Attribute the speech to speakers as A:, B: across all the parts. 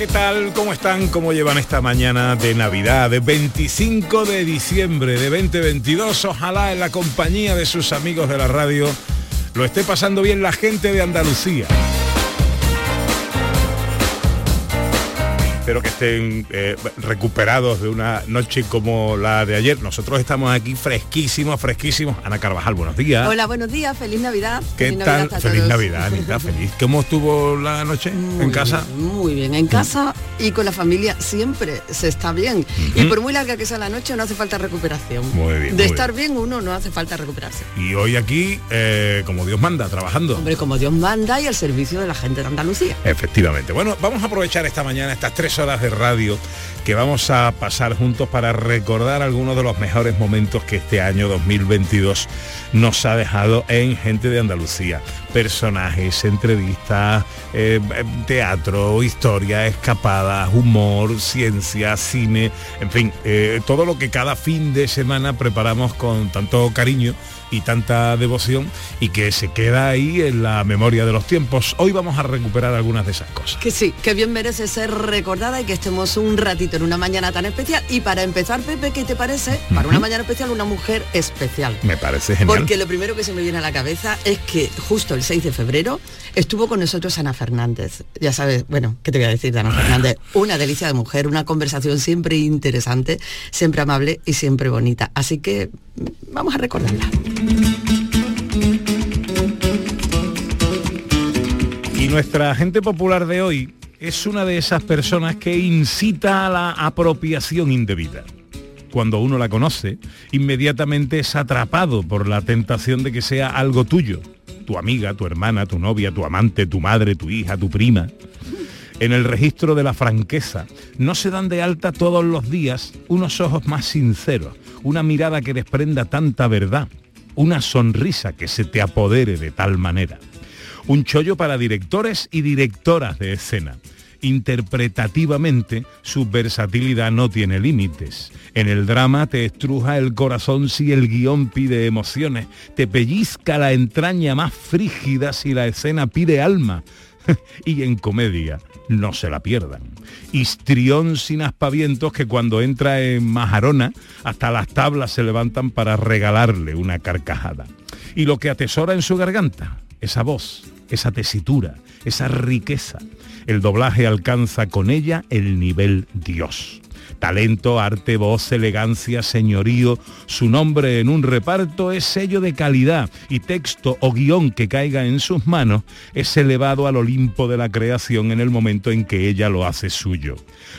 A: ¿Qué tal? ¿Cómo están? ¿Cómo llevan esta mañana de Navidad, de 25 de diciembre de 2022? Ojalá en la compañía de sus amigos de la radio lo esté pasando bien la gente de Andalucía. Espero que estén eh, recuperados de una noche como la de ayer. Nosotros estamos aquí fresquísimos, fresquísimos. Ana Carvajal, buenos días.
B: Hola, buenos días, feliz Navidad.
A: ¿Qué
B: feliz
A: tal?
B: Navidad
A: feliz. Navidad, Anita, feliz. ¿Cómo estuvo la noche
B: Muy
A: en casa?
B: bien, muy bien, en casa y con la familia siempre se está bien. Y por muy larga que sea la noche no hace falta recuperación.
A: Muy bien,
B: De
A: muy
B: estar bien uno no hace falta recuperarse.
A: Y hoy aquí, eh, como Dios manda, trabajando.
B: Hombre, como Dios manda y al servicio de la gente de Andalucía.
A: Efectivamente. Bueno, vamos a aprovechar esta mañana, estas tres horas de radio que vamos a pasar juntos para recordar algunos de los mejores momentos que este año 2022 nos ha dejado en Gente de Andalucía. Personajes, entrevistas, eh, teatro, historia, escapadas, humor, ciencia, cine, en fin, eh, todo lo que cada fin de semana preparamos con tanto cariño y tanta devoción y que se queda ahí en la memoria de los tiempos. Hoy vamos a recuperar algunas de esas cosas.
B: Que sí, que bien merece ser recordada y que estemos un ratito en una mañana tan especial. Y para empezar, Pepe, ¿qué te parece? Para una mañana especial, una mujer especial.
A: Me parece genial.
B: Porque lo primero que se me viene a la cabeza es que justo el 6 de febrero estuvo con nosotros Ana Fernández. Ya sabes, bueno, ¿qué te voy a decir de Ana Fernández? Una delicia de mujer, una conversación siempre interesante, siempre amable y siempre bonita. Así que mm, vamos a recordarla.
A: Y nuestra gente popular de hoy es una de esas personas que incita a la apropiación indebida. Cuando uno la conoce, inmediatamente es atrapado por la tentación de que sea algo tuyo. Tu amiga, tu hermana, tu novia, tu amante, tu madre, tu hija, tu prima. En el registro de la franqueza no se dan de alta todos los días unos ojos más sinceros, una mirada que desprenda tanta verdad, una sonrisa que se te apodere de tal manera. Un chollo para directores y directoras de escena. Interpretativamente, su versatilidad no tiene límites. En el drama te estruja el corazón si el guion pide emociones, te pellizca la entraña más frígida si la escena pide alma. y en comedia, no se la pierdan. Histrión sin aspavientos que cuando entra en Majarona, hasta las tablas se levantan para regalarle una carcajada. Y lo que atesora en su garganta, esa voz, esa tesitura, esa riqueza. El doblaje alcanza con ella el nivel Dios. Talento, arte, voz, elegancia, señorío, su nombre en un reparto es sello de calidad y texto o guion que caiga en sus manos es elevado al Olimpo de la creación en el momento en que ella lo hace suyo.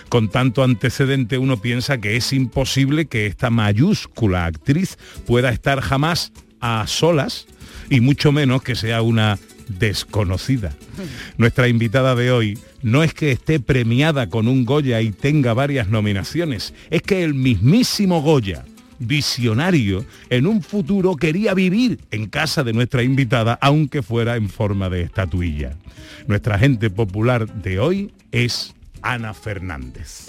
A: Con tanto antecedente uno piensa que es imposible que esta mayúscula actriz pueda estar jamás a solas y mucho menos que sea una desconocida. Nuestra invitada de hoy no es que esté premiada con un Goya y tenga varias nominaciones, es que el mismísimo Goya, visionario, en un futuro quería vivir en casa de nuestra invitada, aunque fuera en forma de estatuilla. Nuestra gente popular de hoy es Ana Fernández.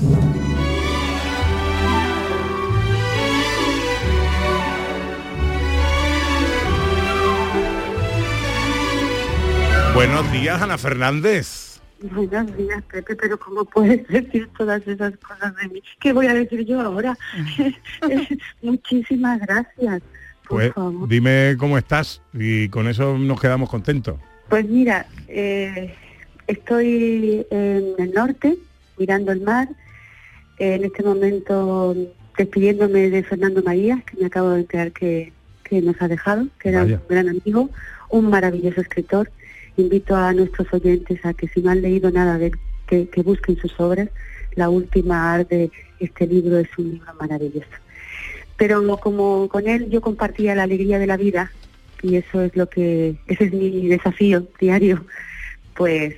A: Buenos días, Ana Fernández.
C: Buenos días, Pepe, pero ¿cómo puedes decir todas esas cosas de mí? ¿Qué voy a decir yo ahora? Muchísimas gracias.
A: Pues
C: favor.
A: dime cómo estás y con eso nos quedamos contentos.
C: Pues mira, eh, estoy en el norte, mirando el mar, en este momento despidiéndome de Fernando Marías, que me acabo de enterar que, que nos ha dejado, que era
A: Vaya.
C: un gran amigo, un maravilloso escritor. Invito a nuestros oyentes a que si no han leído nada de él, que, que busquen sus obras. La última arte de este libro es un libro maravilloso. Pero como con él yo compartía la alegría de la vida, y eso es lo que, ese es mi desafío diario, pues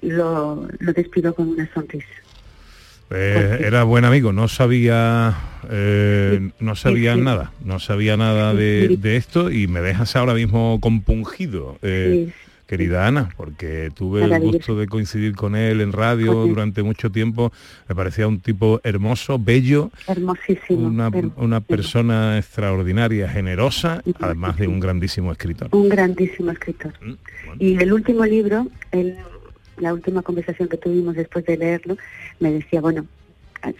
C: lo, lo despido con una sonrisa.
A: Eh, era buen amigo, no sabía, eh, no sabía
C: sí.
A: nada, no sabía nada de, de esto y me dejas ahora mismo compungido, eh, querida Ana, porque tuve el gusto de coincidir con él en radio durante mucho tiempo. Me parecía un tipo hermoso, bello,
C: Hermosísimo.
A: una,
C: hermosísimo.
A: una persona extraordinaria, generosa, además de un grandísimo escritor.
C: Un grandísimo escritor.
A: Mm,
C: Y el último libro, el- la última conversación que tuvimos después de leerlo, me decía, bueno,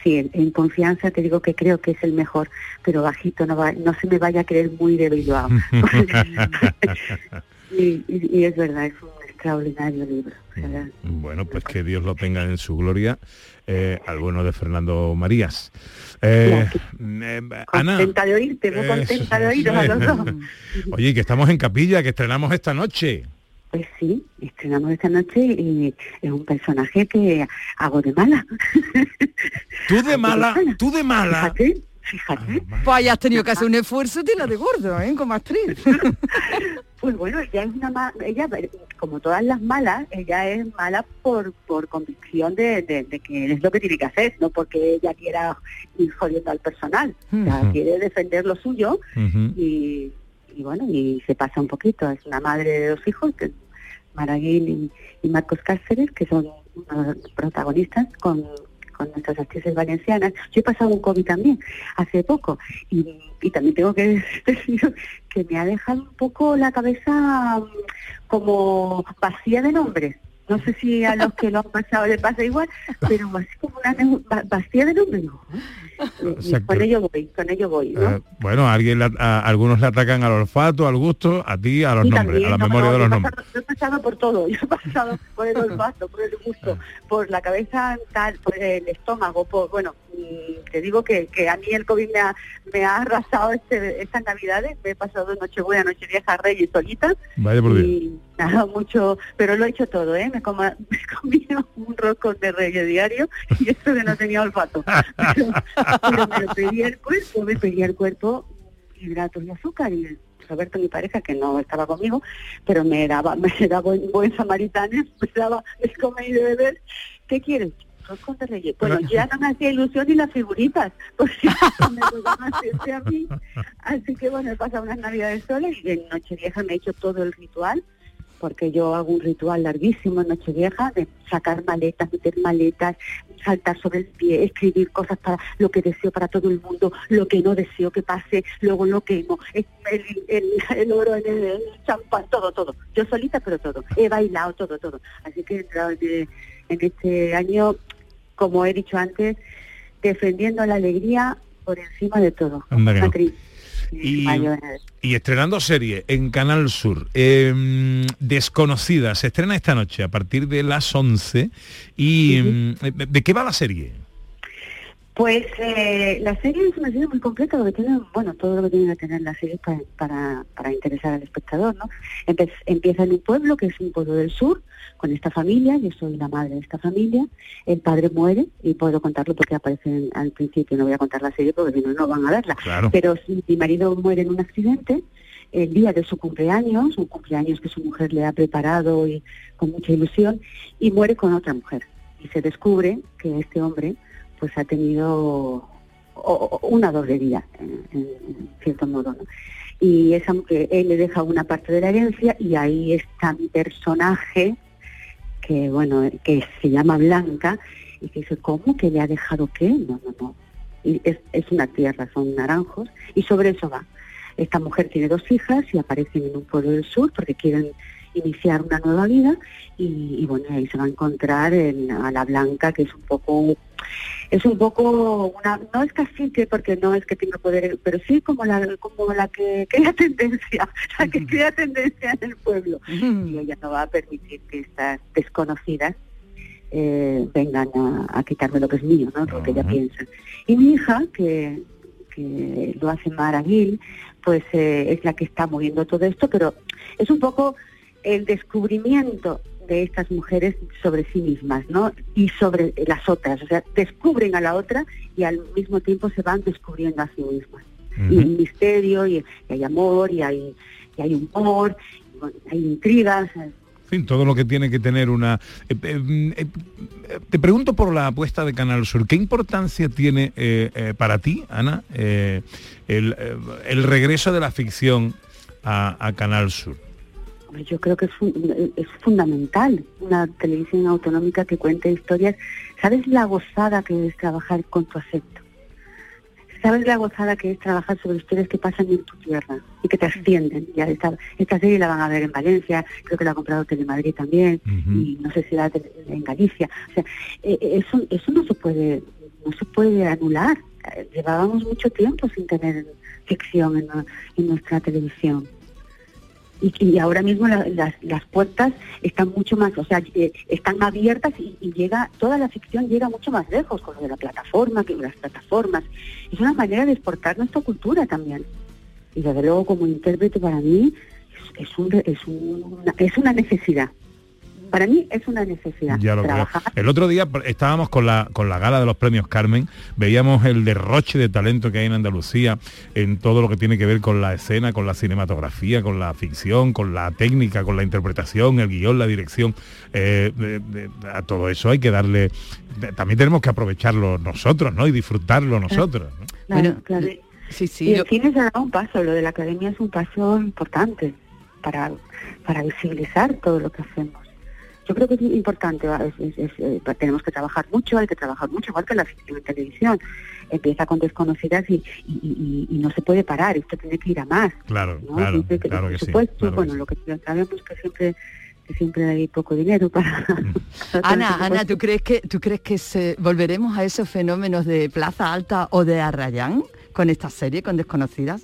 C: sí, en, en confianza te digo que creo que es el mejor, pero bajito, no, va, no se me vaya a creer muy de Bilbao. y, y- y es verdad, es un extraordinario libro. sea,
A: Bueno, pues que Dios lo tenga en su gloria eh, al bueno de Fernando Marías. Eh, eh, Ana,
C: contenta de oírte, muy contenta de oíros a los dos.
A: oye, que estamos en capilla, que estrenamos esta noche.
C: Pues sí, estrenamos esta noche y es un personaje que hago de mala.
A: Tú de mala, tú de mala.
C: Fíjate.
D: Pues hayas tenido que hacer un esfuerzo tela de gordo, ¿eh? Como actriz.
C: Pues bueno, ella es una ma- ella como todas las malas, ella es mala por por convicción de, de- de que es lo que tiene que hacer, no porque ella quiera ir jodiendo al personal. O sea, quiere defender lo suyo y, y bueno, y se pasa un poquito. Es una madre de dos hijos, que Maraguil y, y Marcos Cáceres, que son unos protagonistas con, con nuestras actrices valencianas. Yo he pasado un COVID también, hace poco, y, y también tengo que decir que me ha dejado un poco la cabeza mm, como vacía de nombres. No sé si a los que lo han pasado les pasa igual, pero así como una vacía de nombres. Con ello voy, con ello voy, ¿no?
A: Eh, bueno, alguien le- a- algunos le atacan al olfato, al gusto, a ti a los
C: Y
A: nombres,
C: también,
A: a la
C: no,
A: memoria
C: no,
A: de los
C: he
A: nombres.
C: pasado- yo he pasado por todo, yo he pasado por el olfato, por el gusto, por la cabeza tal, por el estómago, por bueno, mm, te digo que, que a mí el COVID me ha, me ha arrasado este, estas navidades, me he pasado Nochebuena, Nochevieja, Reyes solita
A: Vaya por
C: y nada, mucho, pero lo he hecho todo, ¿eh? Me, coma- me he comido un roscón de Reyes diario y eso que no tenía olfato. Pero, pero me pedía el cuerpo, me pedía el cuerpo hidratos y azúcar y Roberto, mi pareja, que no estaba conmigo, pero me daba, me daba buen, buen samaritano, me daba de comer y de beber. ¿Qué quieres? Bueno, ya no me hacía ilusión ni las figuritas, porque me a mí. Así que bueno, he pasado unas navidades solas y en Nochevieja me he hecho todo el ritual porque yo hago un ritual larguísimo en Nochevieja de sacar maletas, meter maletas, saltar sobre el pie, escribir cosas para lo que deseo para todo el mundo, lo que no deseo que pase, luego lo quemo, el, el, el oro en el, el champán, todo, todo. Yo solita, pero todo. He bailado todo, todo. Así que he entrado en, en este año, como he dicho antes, defendiendo la alegría por encima de todo.
A: Y, estrenando serie en Canal Sur, eh, Desconocida, se estrena esta noche a partir de las 11. ¿Y mm, de qué va la serie?
C: Pues eh, la serie es una serie muy completa, lo que tiene, bueno, todo lo que tiene que tener la serie para, para, para interesar al espectador, ¿no? Empe- empieza en un pueblo, que es un pueblo del sur, con esta familia, yo soy la madre de esta familia, el padre muere, y puedo contarlo porque aparece en- al principio, no voy a contar la serie porque si no, no van a verla,
A: Claro.
C: pero si mi marido muere en un accidente, el día de su cumpleaños, un cumpleaños que su mujer le ha preparado y con mucha ilusión, y muere con otra mujer. Y se descubre que este hombre pues ha tenido una doble vida, en, cierto modo. ¿no? Y esa, él le deja una parte de la herencia y ahí está mi personaje, que bueno, que se llama Blanca, y que dice, ¿cómo que le ha dejado qué? No, no, no. Y es, es una tierra, son naranjos, y sobre eso va. Esta mujer tiene dos hijas y aparecen en un pueblo del sur porque quieren iniciar una nueva vida y, y bueno, ahí se va a encontrar en- a la Blanca, que es un poco es un poco una no es cacique porque no es que tenga poder pero sí como la como la que crea tendencia la que crea tendencia en el pueblo. Y ella no va a permitir que estas desconocidas eh, vengan a, a quitarme lo que es mío no lo que ella piensa. Y mi hija que que lo hace Mara Gil pues eh, es la que está moviendo todo esto pero es un poco el descubrimiento de estas mujeres sobre sí mismas, ¿no? Y sobre las otras, o sea, descubren a la otra y al mismo tiempo se van descubriendo a sí mismas. Y hay misterio, y, y hay amor, y hay, y hay humor, y bueno, hay intrigas.
A: En fin, todo lo que tiene que tener una... eh, eh, eh, te pregunto por la apuesta de Canal Sur. ¿Qué importancia tiene para ti, Ana, el, el regreso de la ficción a, a Canal Sur?
C: Yo creo que es, fun- es fundamental una televisión autonómica que cuente historias. ¿Sabes la gozada que es trabajar con tu acento? ¿Sabes la gozada que es trabajar sobre historias que pasan en tu tierra y que trascienden? Ya esta, esta serie la van a ver en Valencia, creo que la ha comprado Telemadrid también, y no sé si la en Galicia. O sea, eh, eh, eso, eso no se puede, no se puede anular. Eh, Llevábamos mucho tiempo sin tener ficción en nuestra televisión y, y ahora mismo la- las, las puertas están mucho más, o sea, eh, están abiertas y, llega, toda la ficción llega mucho más lejos con lo de la plataforma, que las plataformas. Es una manera de exportar nuestra cultura también. Y desde luego como intérprete para mí es, es, un, es, una, es una necesidad. Para mí es una necesidad
A: Ya lo creo. El otro día estábamos con la, con la gala de los premios Carmen, veíamos el derroche de talento que hay en Andalucía en todo lo que tiene que ver con la escena, con la cinematografía, con la ficción, con la técnica, con la interpretación, el guion, la dirección. Eh, de- de- a todo eso hay que darle... de- También tenemos que aprovecharlo nosotros, ¿no? Y disfrutarlo nosotros. ¿no?
C: Claro, claro.
D: Sí, sí.
C: y el
D: yo-
C: cine se ha dado un paso, lo de la academia es un paso importante para, para visibilizar todo lo que hacemos. Yo creo que es importante, va, es- es- es, eh, tenemos que trabajar mucho, hay que trabajar mucho, igual que la ficción en televisión. Empieza con desconocidas y, y- y- y no se puede parar, esto tiene que ir a más.
A: Claro,
C: ¿no?
A: claro,
C: que-
A: claro
C: por
A: que sí.
C: supuesto,
A: claro que
C: bueno,
A: sí.
C: lo que sabemos que siempre que siempre hay poco dinero para...
D: Ana,
C: para-
D: Ana, ¿tú crees que tú crees que se volveremos a esos fenómenos de Plaza Alta o de Arrayán con esta serie, con desconocidas?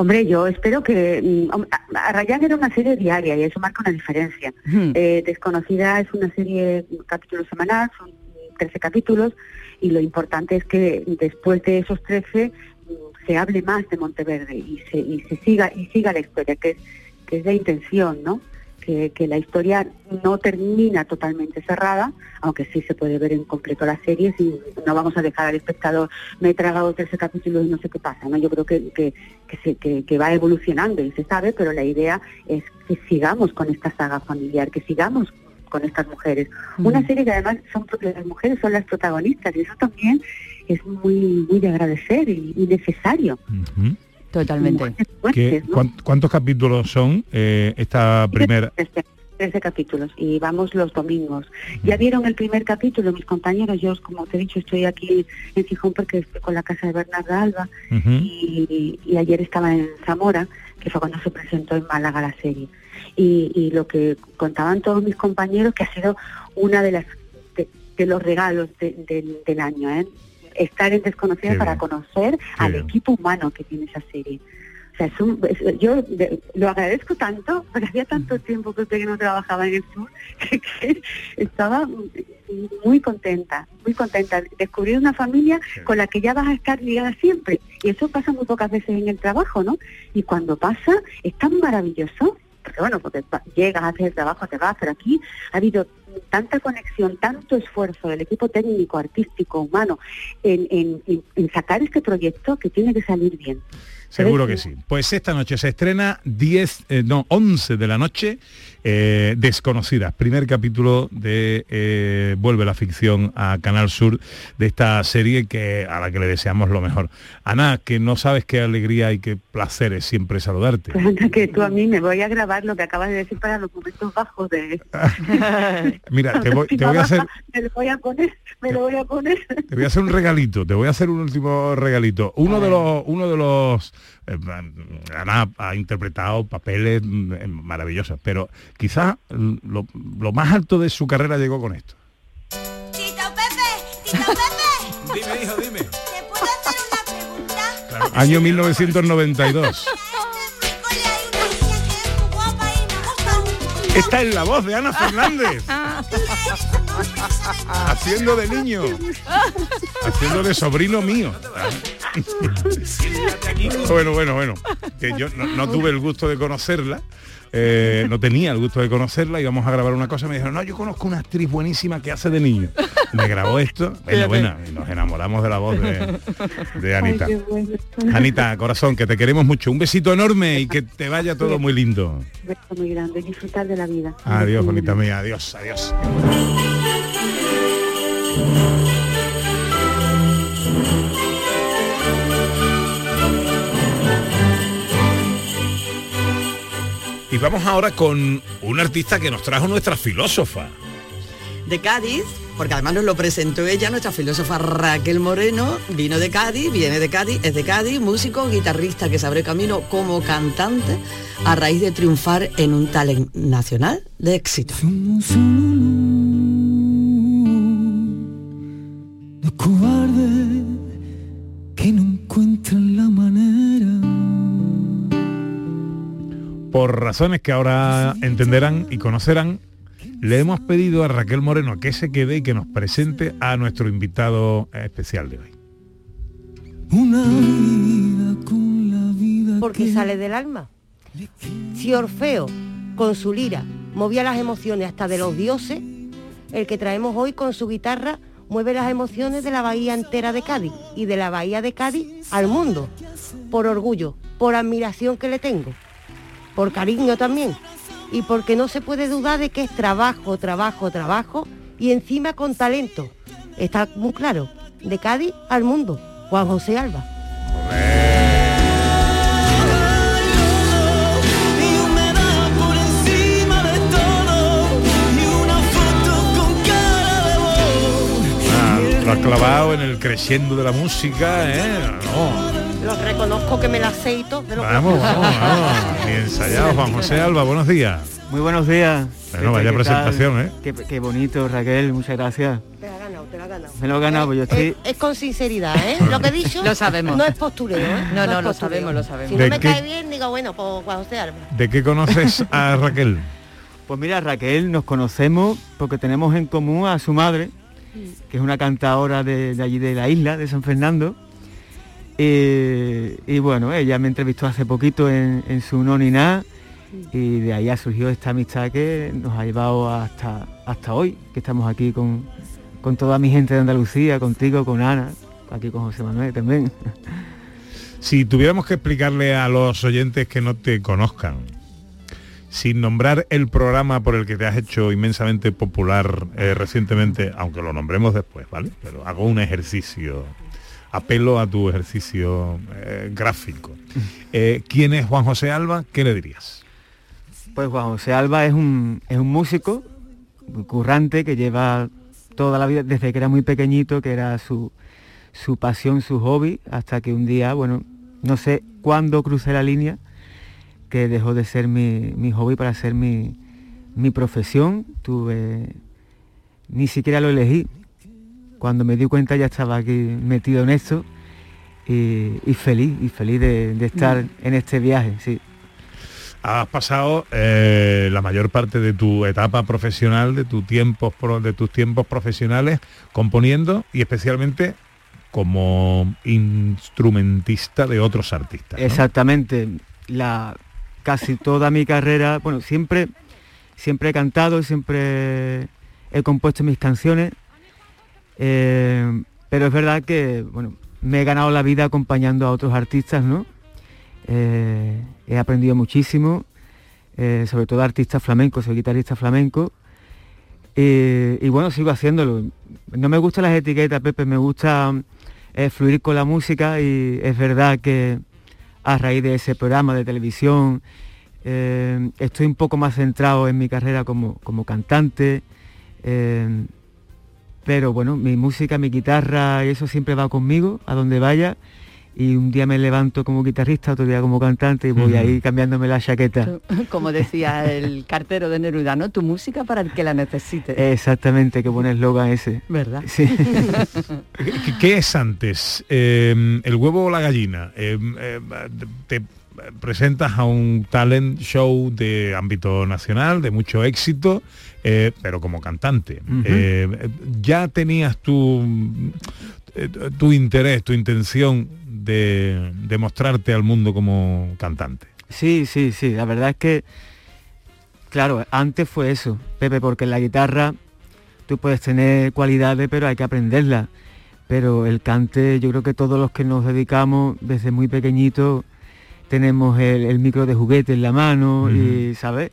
C: Hombre, yo espero que... mm, a- Arrayán era una serie diaria y eso marca una diferencia. Eh, Desconocida es una serie, un capítulo semanal, son 13 capítulos, y lo importante es que después de esos 13 mm, se hable más de Monteverde y se, y se siga y siga la historia, que es, que es la intención, ¿no? Que, que la historia no termina totalmente cerrada, aunque sí se puede ver en completo la serie, si no vamos a dejar al espectador, me he tragado 13 capítulos y no sé qué pasa, ¿no? Yo creo que, que, que, se- que- que va evolucionando y se sabe, pero la idea es que sigamos con esta saga familiar, que sigamos con estas mujeres. Una serie que además son las mujeres son las protagonistas y eso también es muy muy de agradecer y, y necesario.
D: Totalmente.
A: ¿Qué- cuán- ¿Cuántos capítulos son eh, esta primera?
C: 13 capítulos y vamos los domingos. Ya vieron el primer capítulo mis compañeros, yo como te he dicho estoy aquí en Gijón porque estoy con la casa de Bernarda Alba y, y ayer estaba en Zamora, que fue cuando se presentó en Málaga la serie. Y, y lo que contaban todos mis compañeros que ha sido una de las de, de los regalos de- del- del año, ¿eh? Estar en Desconocida
E: Qué
C: para
E: bien.
C: conocer al
E: bien.
C: equipo humano que tiene esa serie. O sea, es un- es- yo de- lo agradezco tanto, porque hacía tanto tiempo que usted no trabajaba en el sur, que, que estaba muy contenta, muy contenta. Descubrir una familia con la que ya vas a estar ligada siempre. Y eso pasa muy pocas veces en el trabajo, ¿no? Y cuando pasa, es tan maravilloso. Porque bueno, porque llegas, haces el trabajo, te vas, pero aquí ha habido tanta conexión, tanto esfuerzo del equipo técnico, artístico, humano, en, en- sacar este proyecto que tiene que salir bien.
A: Seguro que sí. Pues esta noche se estrena 10, eh, no, 11 de la noche, eh, Desconocidas, primer capítulo de eh, Vuelve la ficción a Canal Sur de esta serie que a la que le deseamos lo mejor. Ana, que no sabes qué alegría y qué placer es siempre saludarte.
C: Que tú a mí me voy a grabar lo que acabas de decir para los momentos bajos de...
A: Mira, te voy, te voy a hacer
C: Me lo voy a poner, me lo voy a poner.
A: Te voy a hacer un regalito, te voy a hacer un último regalito. Uno de los, uno de los, Ana ha interpretado papeles mm, eh, maravillosos, pero quizás mm, lo, lo más alto de su carrera llegó con esto.
E: Dime, hijo, dime.
A: Año 1992. Esta es la voz de Ana Fernández. haciendo de niño. Haciendo de sobrino mío. bueno, bueno, bueno. Que yo no, no tuve el gusto de conocerla. Eh, no tenía el gusto de conocerla, íbamos a grabar una cosa, me dijeron, no, yo conozco una actriz buenísima que hace de niño. Me grabó esto, bueno, bueno, y nos enamoramos de la voz de, de Anita.
C: Ay, qué bueno.
A: Anita, corazón, que te queremos mucho. Un besito enorme y que te vaya todo muy lindo.
C: Un beso muy grande, disfrutar de la vida.
A: Adiós, bonita mía. Adiós, adiós. Y vamos ahora con un artista que nos trajo nuestra filósofa.
B: de Cádiz, porque además nos lo presentó ella, nuestra filósofa Raquel Moreno, vino de Cádiz, viene de Cádiz, es de Cádiz, músico, guitarrista que se abre camino como cantante a raíz de triunfar en un talent nacional de éxito.
A: Razones que ahora entenderán y conocerán, le hemos pedido a Raquel Moreno que se quede y que nos presente a nuestro invitado especial de hoy.
F: Una vida con la vida.
G: porque sale del alma. Si Orfeo, con su lira, movía las emociones hasta de los dioses, el que traemos hoy con su guitarra mueve las emociones de la bahía entera de Cádiz y de la bahía de Cádiz al mundo, por orgullo, por admiración que le tengo, por cariño también, y porque no se puede dudar de que es trabajo, trabajo, trabajo, y encima con talento. Está muy claro, de Cádiz al mundo, Juan José Alba.
A: Ah, clavado en el creciendo de la música, ¿eh? No.
G: Lo reconozco que me la sé y todo, pero
A: Vamos, vamos, vamos. Ni ensayado, Juan José Alba, buenos días.
H: Muy buenos días.
A: Bueno,
H: ¿Qué-
A: vaya
H: qué
A: presentación,
H: tal?
A: ¿eh?
H: Qué, qué bonito, Raquel, muchas gracias.
G: Te la has ganado, te la has ganado.
H: Me lo he ganado, pues yo estoy...
G: Es, es con sinceridad, ¿eh? Lo que he dicho
D: Lo sabemos.
G: no es postureo, ¿eh?
D: No, no, lo
G: postureo.
D: sabemos, lo sabemos.
G: Si
A: ¿De
G: no me
A: qué?
G: cae bien, digo, bueno, pues Juan José Alba.
A: ¿De qué conoces a Raquel?
H: Pues mira, Raquel, nos conocemos porque tenemos en común a su madre, que es una cantadora de, de allí de la isla, de San Fernando. Y bueno, ella me entrevistó hace poquito en, en su No Ni Nada y de ahí ha surgido esta amistad que nos ha llevado hasta, hasta hoy, que estamos aquí con, con toda mi gente de Andalucía, contigo, con Ana, aquí con José Manuel también.
A: Si tuviéramos que explicarle a los oyentes que no te conozcan, sin nombrar el programa por el que te has hecho inmensamente popular eh, recientemente, aunque lo nombremos después, ¿vale? Pero hago un ejercicio, apelo a tu ejercicio eh, gráfico. Eh, ¿Quién es Juan José Alba? ¿Qué le dirías?
H: Pues Juan José Alba es un, es un músico currante que lleva toda la vida, desde que era muy pequeñito, que era su, su pasión, su hobby, hasta que un día, bueno, no sé cuándo crucé la línea, que dejó de ser mi, mi hobby para ser mi, mi profesión. Tuve, ni siquiera lo elegí. Cuando me di cuenta ya estaba aquí metido en esto y, y feliz, y feliz de, de estar en este viaje, sí.
A: Has pasado eh, la mayor parte de tu etapa profesional, de, tu tiempos de tus tiempos profesionales, componiendo y especialmente como instrumentista de otros artistas. ¿no?
H: Exactamente. La, casi toda mi carrera, bueno, siempre, siempre he cantado, siempre he compuesto mis canciones, eh, pero es verdad que, bueno, me he ganado la vida acompañando a otros artistas, ¿no? Eh, he aprendido muchísimo, eh, sobre todo artistas flamencos, soy guitarrista flamenco. Y, y bueno, sigo haciéndolo. No me gustan las etiquetas, Pepe, me gusta fluir con la música y es verdad que a raíz de ese programa de televisión estoy un poco más centrado en mi carrera como, como cantante. Pero bueno, mi música, mi guitarra, eso siempre va conmigo, a donde vaya. Y un día me levanto como guitarrista, otro día como cantante y voy ahí cambiándome la chaqueta.
D: Como decía el cartero de Neruda, ¿no? Tu música para el que la necesite.
H: Exactamente, qué buen eslogan ese.
D: ¿Verdad?
H: Sí.
A: ¿Qué, qué es antes? Eh, ¿El huevo o la gallina? Eh, eh, te presentas a un talent show de ámbito nacional, de mucho éxito, eh, pero como cantante. Eh, ¿Ya tenías tu, eh, tu interés, tu intención de, de mostrarte al mundo como cantante?
H: Sí, sí, sí. La verdad es que, claro, antes fue eso, Pepe, porque en la guitarra tú puedes tener cualidades, pero hay que aprenderlas. Pero el cante, yo creo que todos los que nos dedicamos desde muy pequeñito tenemos el, el micro de juguete en la mano y, ¿sabes?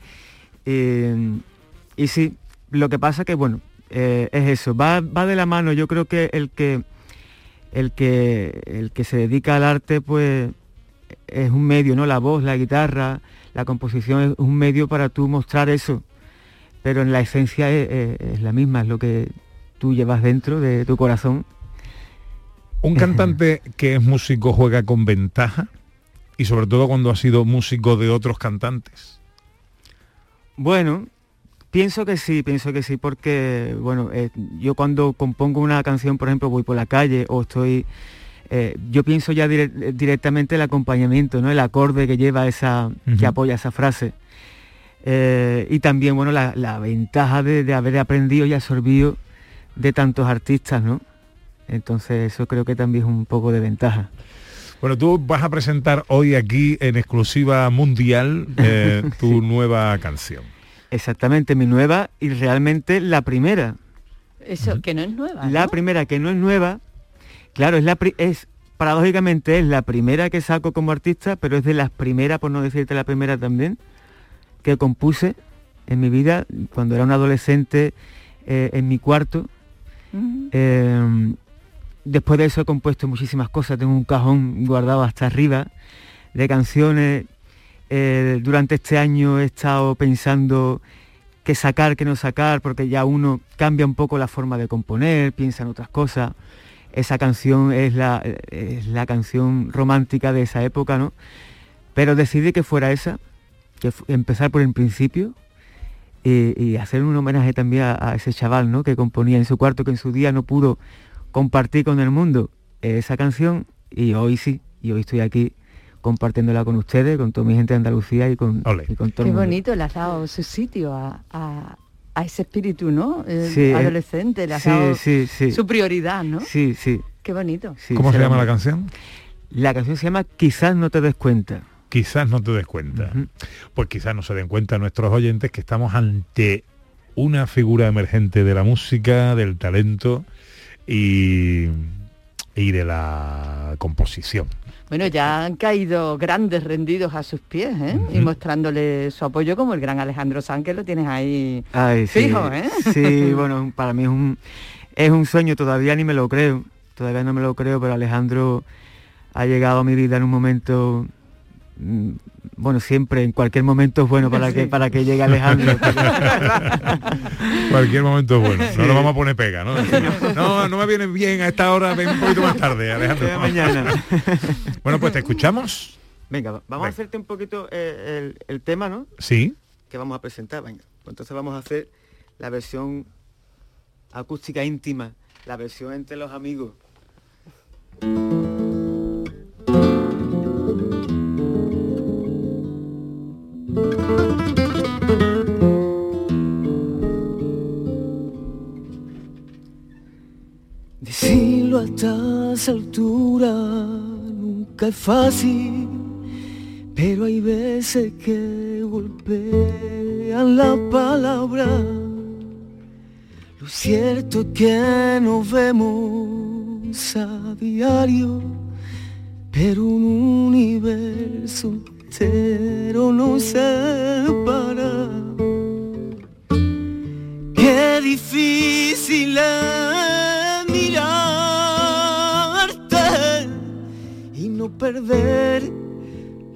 H: Y sí, lo que pasa que, bueno, eh, es eso, va, va de la mano. Yo creo que el que el que el que se dedica al arte, pues es un medio, ¿no? La voz, la guitarra, la composición es un medio para tú mostrar eso. Pero en la esencia es, es- es la misma, es lo que tú llevas dentro de tu corazón.
A: Un cantante que es músico juega con ventaja y sobre todo cuando ha sido músico de otros cantantes.
H: Bueno, pienso que sí, pienso que sí, porque bueno, eh, yo cuando compongo una canción, por ejemplo, voy por la calle o estoy, eh, yo pienso ya dire- directamente el acompañamiento, ¿no? El acorde que lleva esa, que apoya esa frase. Eh, y también, bueno, la, la ventaja de, de haber aprendido y absorbido de tantos artistas, ¿no? Entonces eso creo que también es un poco de ventaja.
A: Bueno, tú vas a presentar hoy aquí en exclusiva mundial eh, tu nueva canción.
H: Exactamente, mi nueva y realmente la primera.
D: Eso, que no es nueva.
H: La
D: ¿no?
H: primera que no es nueva, claro, es la pri- es paradójicamente es la primera que saco como artista, pero es de las primeras, por no decirte la primera también, que compuse en mi vida cuando era un adolescente eh, en mi cuarto. Eh, después de eso he compuesto muchísimas cosas, tengo un cajón guardado hasta arriba de canciones. Eh, durante este año he estado pensando qué sacar, qué no sacar, porque ya uno cambia un poco la forma de componer, piensa en otras cosas. Esa canción es la, es la canción romántica de esa época, ¿no? Pero decidí que fuera esa, que empezar por el principio y, hacer un homenaje también a, a ese chaval, ¿no? Que componía en su cuarto, que en su día no pudo compartir con el mundo esa canción y hoy sí, y hoy estoy aquí compartiéndola con ustedes, con toda mi gente de Andalucía y con, y con todo
D: Qué
H: el mundo.
D: bonito, le has dado su sitio a, a- a ese espíritu, ¿no? El
H: Sí,
D: adolescente, le has
H: sí,
D: dado
H: sí, sí.
D: su prioridad, ¿no?
H: Sí, sí.
D: Qué bonito.
H: sí,
A: ¿Cómo se llama la canción?
H: La canción se llama Quizás no te des cuenta.
A: Quizás no te des cuenta. Pues quizás no se den cuenta nuestros oyentes que estamos ante una figura emergente de la música, del talento y, y de la composición.
D: Bueno, ya han caído grandes rendidos a sus pies, ¿eh? Y mostrándole su apoyo como el gran Alejandro Sanz, que lo tienes ahí
H: Ay, sí.
D: fijo, ¿eh?
H: Sí, bueno, para mí es un, es un sueño, todavía ni me lo creo, todavía no me lo creo, pero Alejandro ha llegado a mi vida en un momento bueno, siempre, en cualquier momento es bueno para que para que llegue Alejandro.
A: Cualquier momento es bueno. No nos vamos a poner pega, ¿no? No, no me viene bien a esta hora, ven un poquito más tarde, Alejandro.
H: mañana.
A: Bueno, pues te escuchamos.
H: Venga, va- vamos a hacerte un poquito eh, el, el tema, ¿no?
A: Sí.
H: Que vamos a presentar, venga. Pues entonces vamos a hacer la versión acústica íntima, la versión entre los amigos.
F: Decirlo a estas alturas nunca es fácil, pero hay veces que golpean la palabra. Lo cierto es que nos vemos a diario, pero un universo entero nos separa. Qué difícil es mirarte y no perder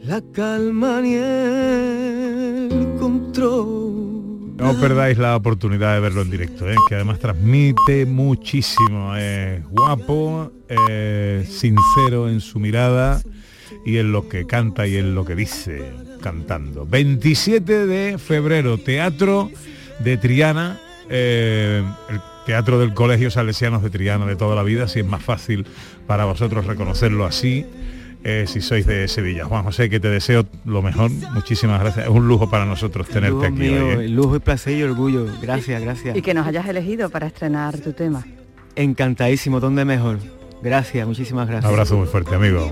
F: la calma ni el control.
A: No perdáis la oportunidad de verlo en directo, ¿eh? que además transmite muchísimo. Es guapo, eh, sincero en su mirada y en lo que canta y en lo que dice cantando. 27 de febrero, Teatro de Triana, eh, el Teatro del Colegio Salesianos de Triana de toda la vida, si es más fácil para vosotros reconocerlo así. eh, si sois de Sevilla. Juan José, que te deseo lo mejor. Muchísimas gracias. Es un lujo para nosotros tenerte
H: Lujo
A: aquí
H: mío,
A: hoy. ¿eh?
H: el lujo y placer y orgullo. Gracias, gracias.
D: Y que nos hayas elegido para estrenar tu tema.
H: Encantadísimo, ¿dónde mejor? Gracias, muchísimas gracias.
A: Un abrazo muy fuerte, amigo.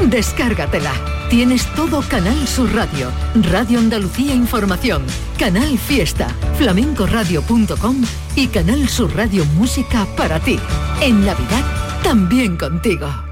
I: Descárgatela. Tienes todo Canal Sur Radio, Radio Andalucía Información, Canal Fiesta, flamencoradio.com y Canal Sur Radio Música para ti. En Navidad, también contigo.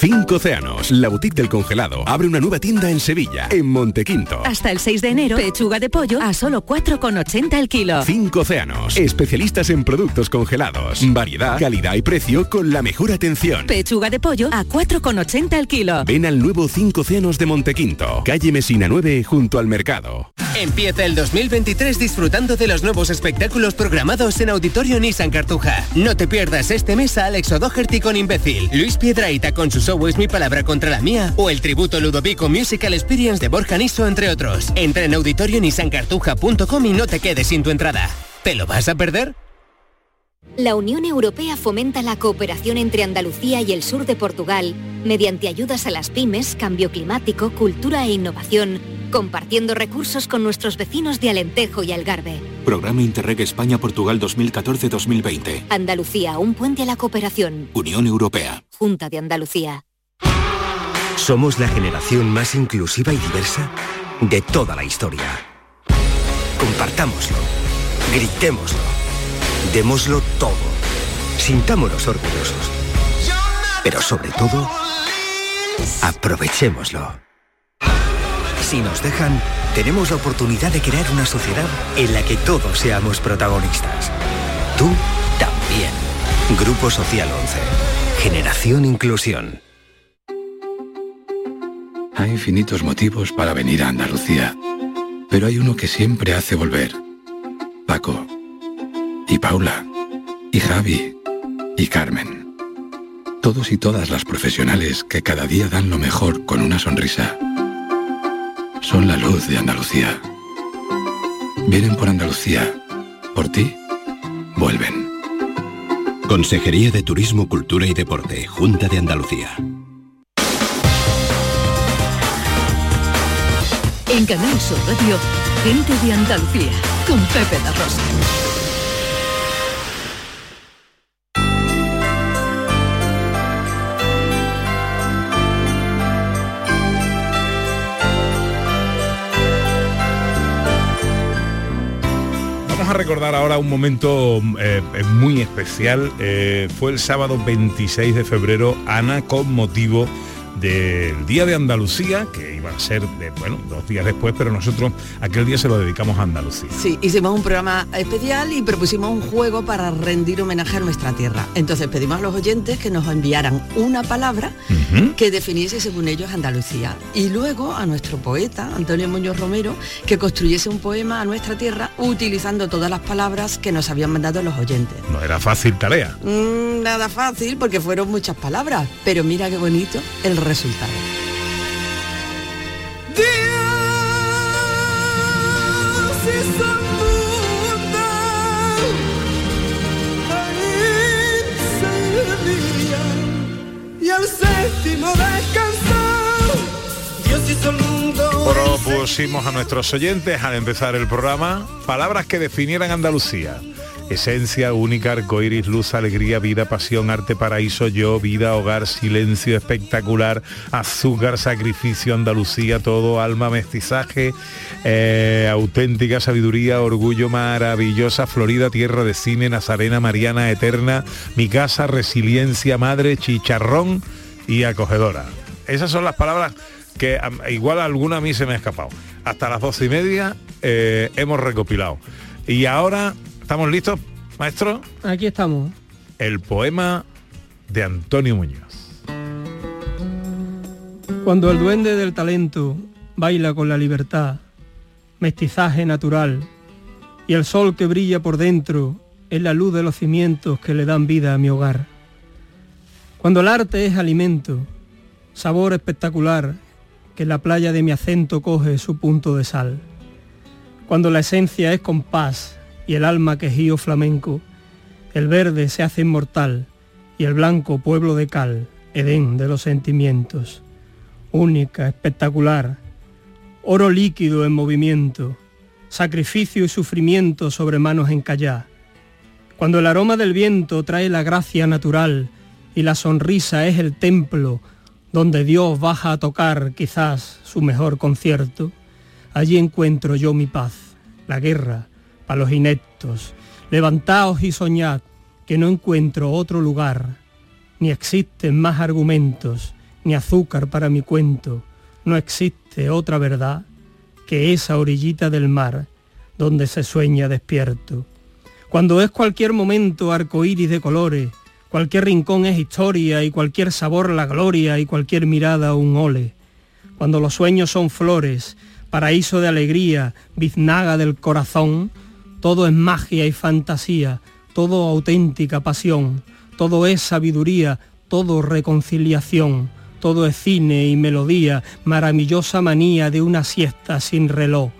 J: Cinco Océanos, la boutique del congelado, abre una nueva tienda en Sevilla, en Montequinto.
K: Hasta el 6 de enero, pechuga de pollo a solo 4,80 el kilo.
J: Cinco Océanos, especialistas en productos congelados. Variedad, calidad y precio con la mejor atención.
K: Pechuga de pollo a 4,80 el kilo.
J: Ven al nuevo Cinco Océanos de Montequinto, calle Mesina 9, junto al mercado.
L: Empieza el 2023 disfrutando de los nuevos espectáculos programados en Auditorio Nissan Cartuja. No te pierdas este mes a Alex O'Doherty con Imbécil, Luis Piedraita con su show Es mi palabra contra la mía o el tributo Ludovico Musical Experience de Borja Niso, entre otros. Entra en auditorionissancartuja.com y no te quedes sin tu entrada. ¿Te lo vas a perder?
M: La Unión Europea fomenta la cooperación entre Andalucía y el sur de Portugal mediante ayudas a las pymes, cambio climático, cultura e innovación, compartiendo recursos con nuestros vecinos de Alentejo y Algarve.
N: Programa Interreg España-Portugal 2014-2020.
M: Andalucía, un puente a la cooperación.
N: Unión Europea.
M: Junta de Andalucía.
O: ¿Somos la generación más inclusiva y diversa?
P: de toda la historia. Compartámoslo, gritémoslo, démoslo todo, sintámonos orgullosos. Pero sobre todo, aprovechémoslo. Si nos dejan, tenemos la oportunidad de crear una sociedad en la que todos seamos protagonistas. Tú también. Grupo Social 11. Generación Inclusión.
Q: Hay infinitos motivos para venir a Andalucía, pero hay uno que siempre hace volver. Paco, y Paula, y Javi, y Carmen. Todos y todas las profesionales que cada día dan lo mejor con una sonrisa. Son la luz de Andalucía. Vienen por Andalucía. Por ti, vuelven.
O: Consejería de Turismo, Cultura y Deporte, Junta de Andalucía.
I: En Canal Sur Radio, gente de Andalucía, con Pepe la Rosa.
A: Recordar ahora un momento eh, muy especial. Eh, fue el sábado 26 de febrero, Ana, con motivo del Día de Andalucía, que iba a ser, de, bueno, dos días después, pero nosotros aquel día se lo dedicamos a Andalucía.
B: Sí, hicimos un programa especial y propusimos un juego para rendir homenaje a nuestra tierra. Entonces pedimos a los oyentes que nos enviaran una palabra que definiese según ellos Andalucía. Y luego a nuestro poeta, Antonio Muñoz Romero, que construyese un poema a nuestra tierra utilizando todas las palabras que nos habían mandado los oyentes.
A: No era fácil tarea.
B: Mm, nada fácil porque fueron muchas palabras, pero mira qué bonito el resultado.
F: Y al séptimo descansó, Dios hizo el mundo.
A: Propusimos a nuestros oyentes al empezar el programa palabras que definieran Andalucía. Esencia única, arcoiris, luz, alegría, vida, pasión, arte, paraíso, yo, vida, hogar, silencio, espectacular, azúcar, sacrificio, Andalucía, todo, alma, mestizaje, eh, auténtica sabiduría, orgullo, maravillosa, Florida, tierra de cine, Nazarena, Mariana, eterna, mi casa, resiliencia, madre, chicharrón y acogedora. Esas son las palabras que igual alguna a mí se me ha escapado. Hasta las doce y media eh, hemos recopilado. Y ahora, ¿estamos listos, maestro?
R: Aquí estamos.
A: El poema de Antonio Muñoz.
R: Cuando el duende del talento baila con la libertad, mestizaje natural, y el sol que brilla por dentro es la luz de los cimientos que le dan vida a mi hogar. Cuando el arte es alimento, sabor espectacular, que en la playa de mi acento coge su punto de sal. Cuando la esencia es compás y el alma quejío flamenco, el verde se hace inmortal y el blanco pueblo de cal, Edén de los sentimientos. Única, espectacular, oro líquido en movimiento, sacrificio y sufrimiento sobre manos en callá. Cuando el aroma del viento trae la gracia natural y la sonrisa es el templo donde Dios baja a tocar quizás su mejor concierto, allí encuentro yo mi paz, la guerra, para los ineptos. Levantaos y soñad que no encuentro otro lugar, ni existen más argumentos, ni azúcar para mi cuento, no existe otra verdad que esa orillita del mar donde se sueña despierto. Cuando es cualquier momento arcoíris de colores, cualquier rincón es historia y cualquier sabor la gloria y cualquier mirada un ole. Cuando los sueños son flores, paraíso de alegría, biznaga del corazón, todo es magia y fantasía, todo auténtica pasión, todo es sabiduría, todo reconciliación, todo es cine y melodía, maravillosa manía de una siesta sin reloj,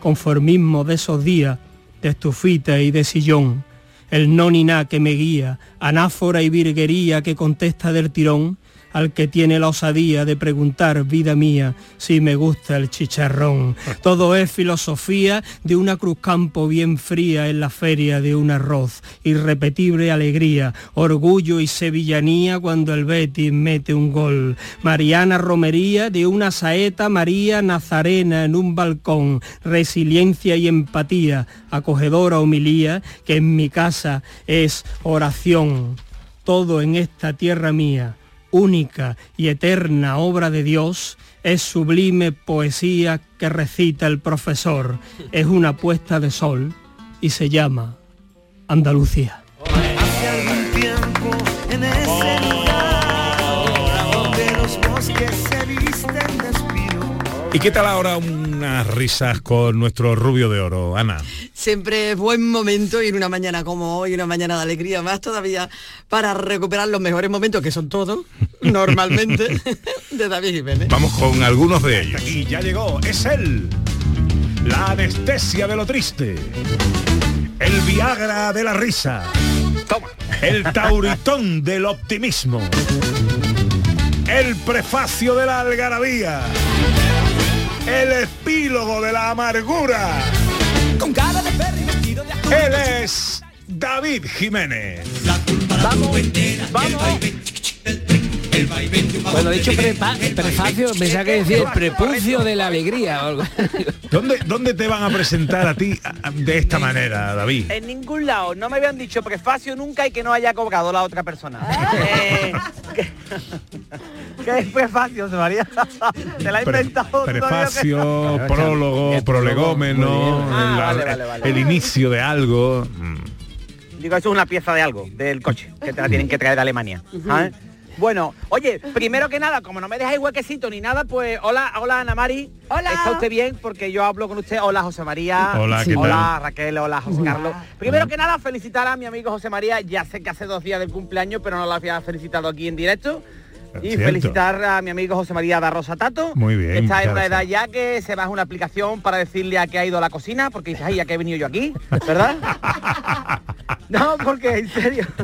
R: conformismo de esos días, de estufita y de sillón, el no ni na que me guía, anáfora y virguería que contesta del tirón, al que tiene la osadía de preguntar, vida mía, si me gusta el chicharrón. Todo es filosofía de una cruz campo bien fría en la feria de un arroz, irrepetible alegría, orgullo y sevillanía cuando el Betis mete un gol. Mariana Romería de una saeta María Nazarena en un balcón, resiliencia y empatía, acogedora homilía que en mi casa es oración. Todo en esta tierra mía, única y eterna obra de Dios, es sublime poesía que recita el profesor. Es una puesta de sol y se llama Andalucía.
F: Hace algún tiempo en ese lugar donde los bosques se visten de espino.
A: ¿Y qué tal ahora unas risas con nuestro rubio de oro, Ana?
B: Siempre es buen momento y en una mañana como hoy, una mañana de alegría más todavía para recuperar los mejores momentos, que son todos, normalmente, de David Jiménez.
A: Vamos con algunos de ellos. Y ya llegó, es él. La anestesia de lo triste. El Viagra de la risa. Toma. El tauritón del optimismo. El prefacio de la algarabía. El epílogo de la amargura. Él es David Jiménez.
F: Vamos, vamos.
S: Cuando he dicho prepa- prefacio, pensaba que decía el prepucio de la alegría o algo.
A: ¿Dónde, ¿Dónde te van a presentar a ti de esta manera, David?
T: En ningún lado, no me habían dicho prefacio nunca y que no haya cobrado la otra persona. Eh, ¿qué, qué es prefacio, José María? Te la he
A: Pre-
T: inventado. que-
A: prefacio, prólogo, prolegómeno,
T: Ah,
A: el,
T: vale, vale, vale.
A: el inicio de algo.
T: Digo, eso es una pieza de algo, del coche, que te la tienen que traer de Alemania. ¿sabes? Bueno, oye, primero que nada, como no me dejáis huequecito ni nada, pues hola, hola Ana Mari. Hola. ¿Está usted bien? Porque yo hablo con usted. Hola José María.
A: Hola, ¿qué
T: Hola
A: tal?
T: Raquel, hola José Carlos. Primero que nada, felicitar a mi amigo José María. Ya sé que hace dos días del cumpleaños, pero no lo había felicitado aquí en directo. Y
A: Cierto.
T: felicitar a mi amigo José María da Rosa Tato.
A: Muy bien,
T: que Está en una edad ya que se baja una aplicación para decirle a qué ha ido a la cocina, porque dice, ay, ¿a qué he venido yo aquí? ¿Verdad? No, porque en serio.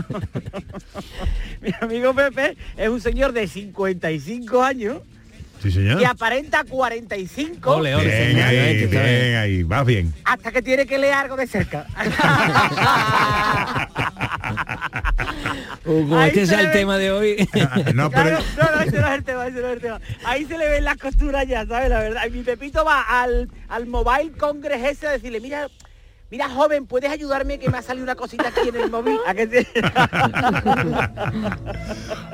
T: Mi amigo Pepe es un señor de 55 años
A: Sí, señor.
T: y aparenta 45
A: bien, ahí, bien, ahí, vas bien.
T: hasta que tiene que leer algo de cerca. Ahí
S: este sea el
T: ve-
S: tema de hoy.
A: no,
T: Claro, no, no, ese no es el tema, ese no es el tema. Ahí se le ven las costuras ya, ¿sabes? La verdad. Y mi Pepito va al, al Mobile Congress ese a decirle, mira, mira joven, ¿puedes ayudarme que me ha salido una cosita aquí en el móvil? ¿A que sí?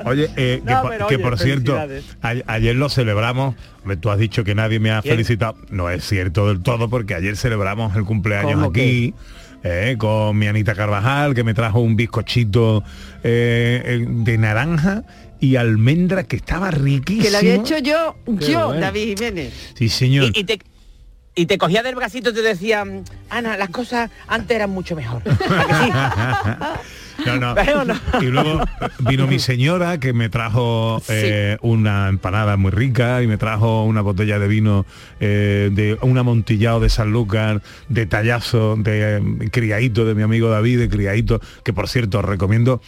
A: Oye, eh, que,
T: No,
A: por-
T: pero
A: que
T: oye,
A: por cierto, a- ayer lo celebramos. Tú has dicho que nadie me ha
T: ¿Quién?
A: felicitado. No es cierto del todo porque ayer celebramos el cumpleaños
S: ¿Cómo
A: aquí. eh, con mi Anita Carvajal, que me trajo un bizcochito eh, eh, de naranja y almendra que estaba riquísimo.
B: Que lo había hecho yo,
A: Qué
B: yo,
A: bueno.
B: David Jiménez.
A: Sí, señor.
T: Y, y te, y te cogía del bracito y te decía, Ana, las cosas antes eran mucho mejor.
A: Y luego vino mi señora que me trajo eh, una empanada muy rica y me trajo una botella de vino eh, de un amontillado de Sanlúcar, de tallazo, de eh, criadito de mi amigo David, de criadito, que por cierto os recomiendo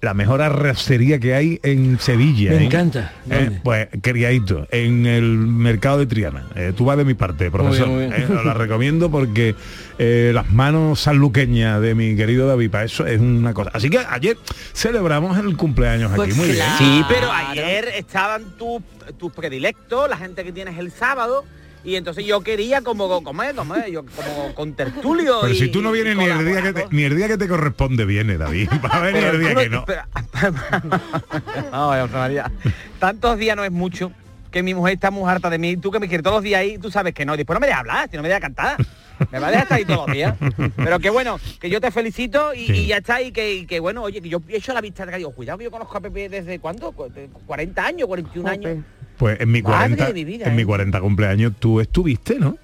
A: la mejor arrocería que hay en Sevilla.
S: Me
A: ¿eh?
S: encanta.
A: Eh, pues criadito, en el mercado de Triana. Eh, tú vas de mi parte, profesor.
S: muy bien.
A: Eh, os la recomiendo porque eh, las manos sanluqueñas de mi querido David, para eso es una cosa. Así que ayer celebramos el cumpleaños aquí,
T: Pues
A: muy bien.
T: Sí, pero ayer estaban tus tus predilectos, la gente que tienes el sábado, y entonces yo quería como, como, como, es, yo, como con tertulio.
A: Pero
T: y-
A: si tú no vienes ni el, día que te, ni el día que te corresponde viene, David. Va a venir el día que no.
T: No, José María. Tantos días no es mucho que mi mujer está muy harta de mí. Tú que me quieres todos los días ahí, tú sabes que no. Después no me dejas hablar, si no me dejas cantar. Me va a dejar estar ahí todos los días. Pero que bueno, que yo te felicito y,
A: Sí.
T: y ya está. Y que, y que bueno, oye, que yo he hecho la vista de digo, cuidado que yo conozco a Pepe desde cuándo? Cu- de 40 años, 41 años.
A: Pues en mi
T: Madre
A: 40,
T: de mi vida,
A: en mi
T: ¿eh?
A: 40 cumpleaños tú estuviste, ¿no?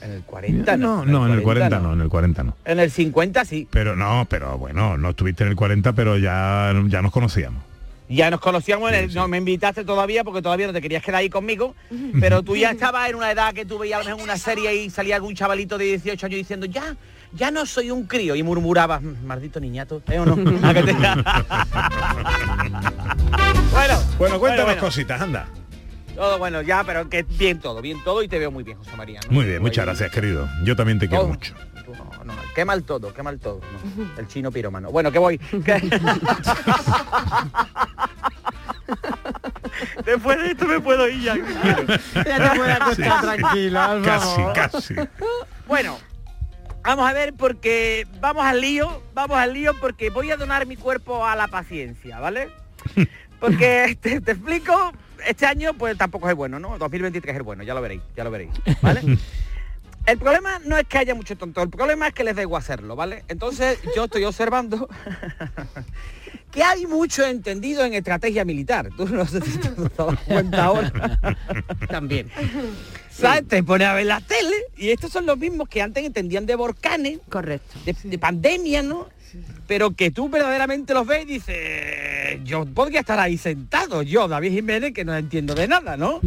T: En el 40
A: no. No, en el 40 no, en el 40 no.
T: En el 50 sí.
A: Pero no, pero bueno, no estuviste en el 40, pero ya, ya nos conocíamos.
T: Ya nos conocíamos, en el- no me invitaste todavía porque todavía no te querías quedar ahí conmigo, pero tú ya estabas en una edad que tú veías mejor una serie y salía algún chavalito de 18 años diciendo, ya, ya no soy un crío, y murmurabas, "Mm, maldito niñato, ¿eh Bueno,
A: Bueno, cuéntanos
T: bueno.
A: cositas, anda.
T: Todo bueno, ya, pero que bien todo, bien todo y te veo muy bien, José María. ¿no?
A: Muy bien, muchas gracias, querido. Yo también te quiero
T: Todo.
A: mucho.
T: No, no, qué mal todo, qué mal todo. no. El chino piromano. Bueno, que voy. Después de esto me puedo ir ya.
U: Ya te puedes acostar tranquilo, al
A: Casi, casi.
T: Bueno, vamos a ver porque vamos al lío, vamos al lío porque voy a donar mi cuerpo a la paciencia, ¿vale? Porque te, te explico, este año pues tampoco es bueno, ¿no? 2023 es bueno, ya lo veréis, ya lo veréis, ¿vale? El problema no es que haya mucho tonto, el problema es que les debo hacerlo, ¿vale? Entonces yo estoy observando que hay mucho entendido en estrategia militar. Tú no sé si te has dado cuenta ahora. También. ¿Sabes? Te pone a ver la tele y estos son los mismos que antes entendían de volcanes.
U: Correcto.
T: De, de pandemia, ¿no? Pero que tú verdaderamente los ves y dices, yo podría estar ahí sentado, yo, David Jiménez, que no entiendo de nada, ¿no?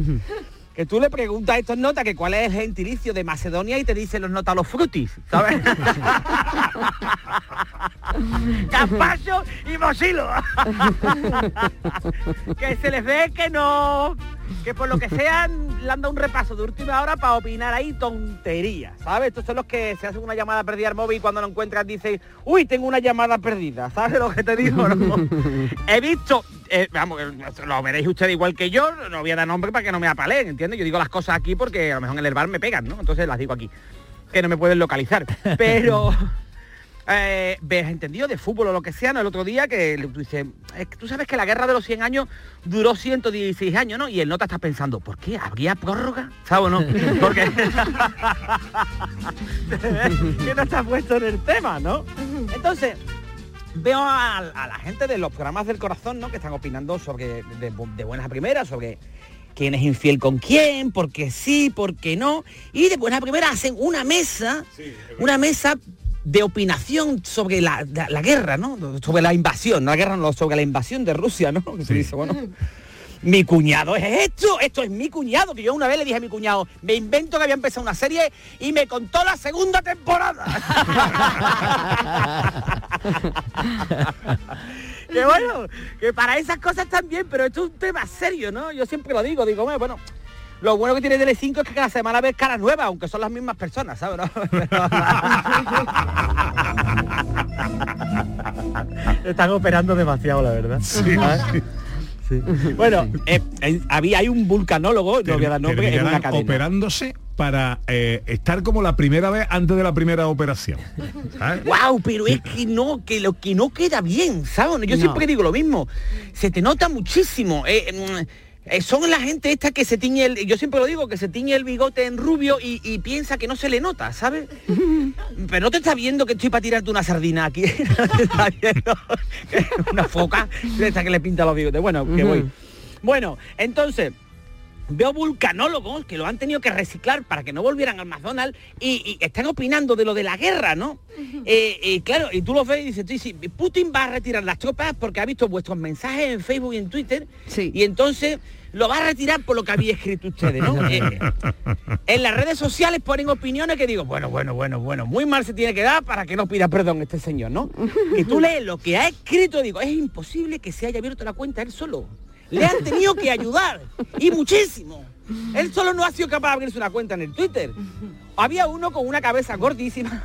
T: Que tú le preguntas a estos notas que cuál es el gentilicio de Macedonia y te dicen los notas los frutis, ¿sabes? Capacho y Mosilo. que se les ve que no, que por lo que sea le han dado un repaso de última hora para opinar ahí tonterías, ¿sabes? Estos son los que se hacen una llamada perdida al móvil y cuando lo encuentran dicen, uy, tengo una llamada perdida, ¿sabes lo que te digo? no? He visto, eh, vamos, eh, lo veréis ustedes igual que yo, no voy a dar nombre para que no me apaleen, ¿entiendes? Yo digo las cosas aquí porque a lo mejor en el bar me pegan, ¿no? Entonces las digo aquí, que no me pueden localizar. Pero eh, ves entendido de fútbol o lo que sea, ¿no? El otro día que tú dices, es que tú sabes que la guerra de los 100 años duró 116 años, ¿no? Y el nota está pensando, ¿por qué? ¿Habría prórroga? ¿Sabes o no? Porque que no está puesto en el tema, ¿no? Entonces, veo a, a la gente de los programas del corazón, ¿no? Que están opinando sobre, de, de buenas a primeras, sobre quién es infiel con quién, porque sí, porque no. Y de buena primera hacen una mesa, una mesa de opinación sobre la, la- la guerra, ¿no? Sobre la invasión, no la guerra, no, sobre la invasión de Rusia, ¿no? Que se dice, bueno, mi cuñado es esto, esto es mi cuñado, que yo una vez le dije a mi cuñado, me invento que había empezado una serie y me contó la segunda temporada. que bueno, que para esas cosas también, pero esto es un tema serio, ¿no? Yo siempre lo digo, digo, "Hombre, bueno, lo bueno que tiene Tele5 es que cada semana ves caras nuevas, aunque son las mismas personas, ¿sabes? no? Están operando demasiado, la verdad. Sí. Bueno, eh, eh, había hay un vulcanólogo, no voy a dar nombre, en una cadena.
A: operándose para eh, estar como la primera vez antes de la primera operación. ¿sabes?
T: Wow, pero es que no, que lo que no queda bien, ¿sabes? Yo
A: No.
T: siempre digo lo mismo. Se te nota muchísimo. eh, mm, eh, son la gente esta que se tiñe el, yo siempre lo digo, que se tiñe el bigote en rubio y, y piensa que no se le nota, ¿sabes? Pero no te está viendo que estoy para tirarte una sardina aquí. No te está viendo que una foca esta que le pinta los bigotes. Bueno, que voy. Bueno, entonces, veo vulcanólogos que lo han tenido que reciclar para que no volvieran al McDonald's y, y están opinando de lo de la guerra, ¿no? Eh, eh, claro, y tú lo ves y dices, tú, sí, Putin va a retirar las tropas porque ha visto vuestros mensajes en Facebook y en Twitter y entonces lo va a retirar por lo que había escrito ustedes, ¿no? Eh, en las redes sociales ponen opiniones que digo, bueno, bueno, bueno, bueno, muy mal se tiene que dar para que no pida perdón este señor, ¿no? Y tú lees lo que ha escrito, digo, es imposible que se haya abierto la cuenta él solo. Le han tenido que ayudar, y muchísimo. Él solo no ha sido capaz de abrirse una cuenta en el Twitter. Había uno con una cabeza gordísima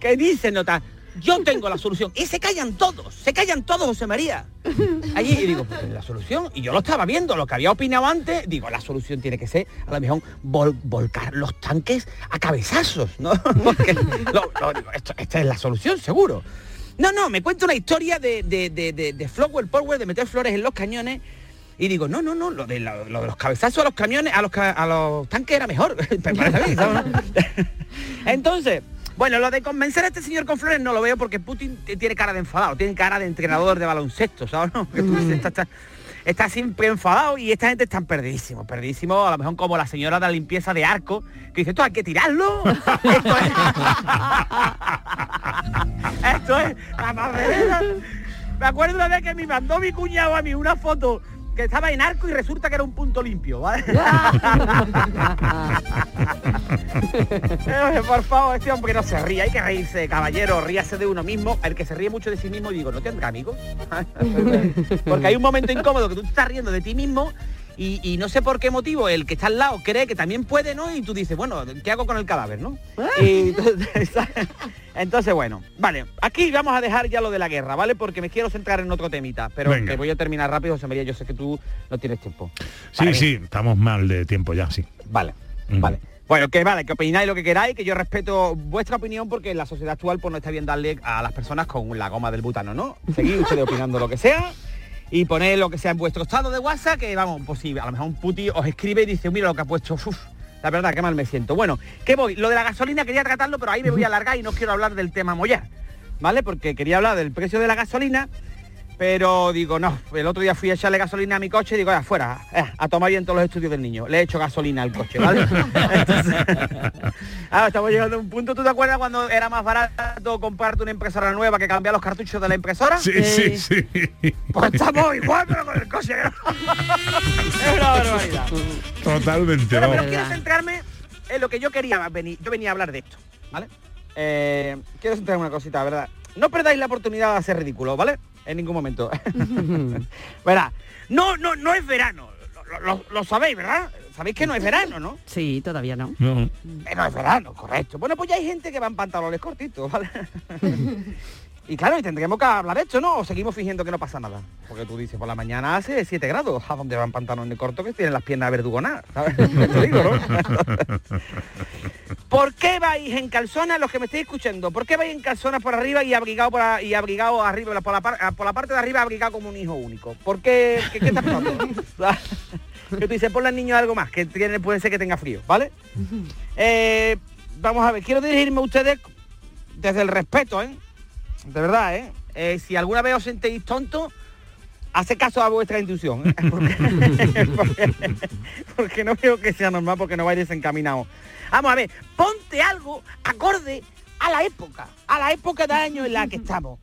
T: que dice, nota, yo tengo la solución. Y se callan todos, se callan todos, José María. Allí y digo, "Pues, la solución, y yo lo estaba viendo, lo que había opinado antes, digo, la solución tiene que ser, a mejor, vol- volcar los tanques a cabezazos, ¿no? Porque, lo digo, esto- esta es la solución, seguro. No, no, me cuenta una historia de, de, de, de, de Flower Power, de meter flores en los cañones, y digo, no, no, no, lo de, lo, lo de los cabezazos a los camiones, a los, a los tanques era mejor. Entonces, bueno, lo de convencer a este señor con flores no lo veo porque Putin tiene cara de enfadado, tiene cara de entrenador de baloncesto, ¿sabes? no? Que tú dices, está, está- está siempre enfadado y esta gente está perdidísimo, perdidísimo, a lo mejor como la señora de la limpieza de arco, que dice, esto hay que tirarlo. Esto es, esto es la. Me acuerdo una vez que me mandó mi cuñado a mí una foto que estaba en arco y resulta que era un punto limpio, ¿vale? Eh, Por favor, este hombre no se ríe, hay que reírse, caballero, ríase de uno mismo. El que se ríe mucho de sí mismo, digo, ¿no tendrá amigos? Porque hay un momento incómodo que tú te estás riendo de ti mismo y, y no sé por qué motivo el que está al lado cree que también puede, ¿no? Y tú dices, bueno, ¿qué hago con el cadáver, no? Y entonces, entonces, bueno, vale, aquí vamos a dejar ya lo de la guerra, ¿vale? Porque me quiero centrar en otro temita, pero
A: Venga.
T: que voy a terminar rápido, José María, yo sé que tú no tienes tiempo.
A: Sí,
T: Vale,
A: sí, estamos mal de tiempo ya, sí.
T: Vale, vale. Bueno, que vale, que opináis lo que queráis, que yo respeto vuestra opinión porque en la sociedad actual pues no está bien darle a las personas con la goma del butano, ¿no? Seguid ustedes opinando lo que sea y poned lo que sea en vuestro estado de WhatsApp, que vamos, pues sí, a lo mejor un puti os escribe y dice, mira lo que ha puesto, uf, la verdad, qué mal me siento. Bueno, ¿qué voy? Lo de la gasolina quería tratarlo, pero ahí me voy a alargar y no quiero hablar del tema mollar, ¿vale? Porque quería hablar del precio de la gasolina, pero digo, no, el otro día fui a echarle gasolina a mi coche y digo, afuera, a tomar bien todos los estudios del niño. Le he hecho gasolina al coche, ¿vale? Entonces, ahora estamos llegando a un punto. ¿Tú te acuerdas cuando era más barato comprarte una impresora nueva que cambiar los cartuchos de la impresora?
A: Sí, sí, sí.
T: Pues estamos igual, pero con el coche. es una barbaridad.
A: Totalmente,
T: Pero, pero quiero centrarme en lo que yo quería venir. Yo venía a hablar de esto, ¿vale? Eh, quiero centrarme en una cosita, ¿verdad? No perdáis la oportunidad de hacer ridículo, ¿vale? En ningún momento. Verá, no, no, no es verano. Lo, lo- lo sabéis, ¿verdad? Sabéis que no es verano, ¿no?
V: Sí, todavía no.
A: No.
T: No es verano, correcto. Bueno, pues ya hay gente que va en pantalones cortitos, ¿vale? y claro, y tendremos que hablar de esto, ¿no? O seguimos fingiendo que no pasa nada. Porque tú dices, por la mañana hace 7 grados. ¿A dónde van pantalones cortos que tienen las piernas verdugonadas? ¿Sabes? Te digo, ¿no? ¿Por qué vais en calzonas, los que me estáis escuchando? ¿Por qué vais en calzonas por arriba y abrigado por, a- y abrigado arriba, por la, por la parte de arriba abrigado como un hijo único? ¿Por qué? ¿Qué, qué está pasando? que tú dices, ponle al niño algo más, que tiene, puede ser que tenga frío, ¿vale? Eh, vamos a ver, quiero dirigirme a ustedes desde el respeto, ¿eh? De verdad, ¿eh? Eh, si alguna vez os sentéis tontos, hace caso a vuestra intuición, ¿eh? porque, porque- no veo que sea normal, porque no vais desencaminados. Vamos a ver, ponte algo acorde a la época, a la época de año en la que estamos.